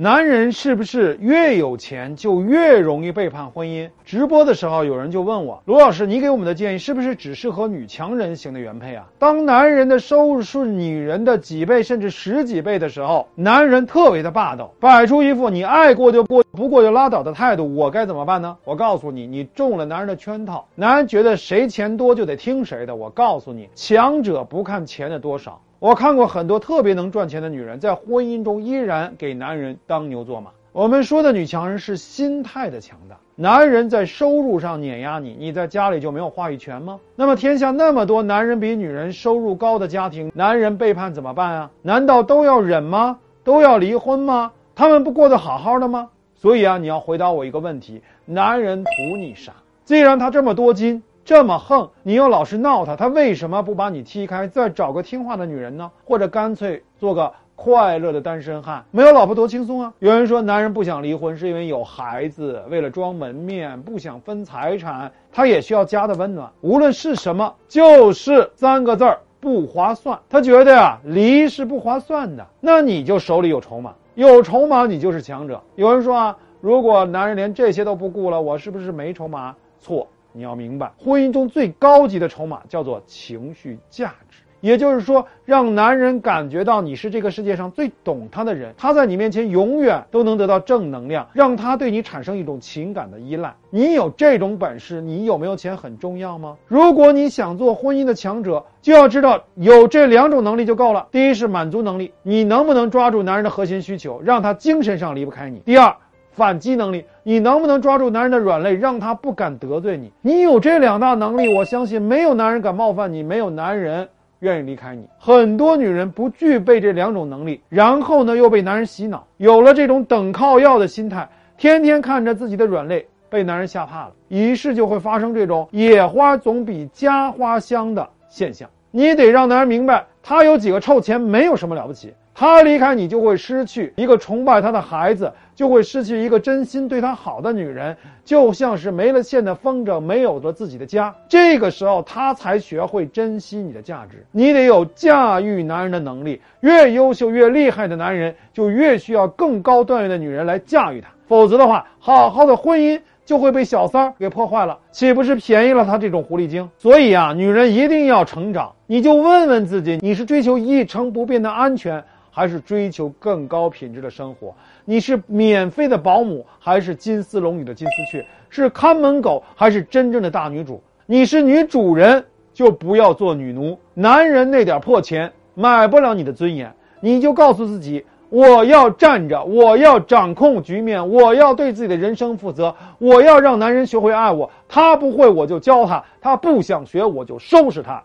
男人是不是越有钱就越容易背叛婚姻？直播的时候，有人就问我，罗老师，你给我们的建议是不是只适合女强人型的原配啊？当男人的收入是女人的几倍甚至十几倍的时候，男人特别的霸道，摆出一副你爱过就过，不过就拉倒的态度，我该怎么办呢？我告诉你，你中了男人的圈套。男人觉得谁钱多就得听谁的。我告诉你，强者不看钱的多少。我看过很多特别能赚钱的女人，在婚姻中依然给男人当牛做马。我们说的女强人是心态的强大。男人在收入上碾压你，你在家里就没有话语权吗？那么天下那么多男人比女人收入高的家庭，男人背叛怎么办啊？难道都要忍吗？都要离婚吗？他们不过得好好的吗？所以啊，你要回答我一个问题：男人图你啥？既然他这么多金。这么横，你又老是闹他，他为什么不把你踢开，再找个听话的女人呢？或者干脆做个快乐的单身汉？没有老婆多轻松啊！有人说，男人不想离婚是因为有孩子，为了装门面，不想分财产，他也需要家的温暖。无论是什么，就是三个字儿：不划算。他觉得呀，离是不划算的。那你就手里有筹码，有筹码你就是强者。有人说啊，如果男人连这些都不顾了，我是不是没筹码？错。你要明白，婚姻中最高级的筹码叫做情绪价值，也就是说，让男人感觉到你是这个世界上最懂他的人，他在你面前永远都能得到正能量，让他对你产生一种情感的依赖。你有这种本事，你有没有钱很重要吗？如果你想做婚姻的强者，就要知道有这两种能力就够了。第一是满足能力，你能不能抓住男人的核心需求，让他精神上离不开你？第二。反击能力，你能不能抓住男人的软肋，让他不敢得罪你？你有这两大能力，我相信没有男人敢冒犯你，没有男人愿意离开你。很多女人不具备这两种能力，然后呢又被男人洗脑，有了这种等靠要的心态，天天看着自己的软肋被男人吓怕了，于是就会发生这种野花总比家花香的现象。你得让男人明白，他有几个臭钱没有什么了不起。他离开你，就会失去一个崇拜他的孩子，就会失去一个真心对他好的女人，就像是没了线的风筝，没有了自己的家。这个时候，他才学会珍惜你的价值。你得有驾驭男人的能力，越优秀越厉害的男人，就越需要更高段位的女人来驾驭他。否则的话，好好的婚姻就会被小三儿给破坏了，岂不是便宜了他这种狐狸精？所以啊，女人一定要成长。你就问问自己，你是追求一成不变的安全？还是追求更高品质的生活？你是免费的保姆，还是金丝龙女的金丝雀？是看门狗，还是真正的大女主？你是女主人，就不要做女奴。男人那点破钱买不了你的尊严，你就告诉自己：我要站着，我要掌控局面，我要对自己的人生负责，我要让男人学会爱我。他不会，我就教他；他不想学，我就收拾他。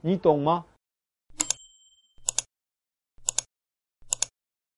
你懂吗？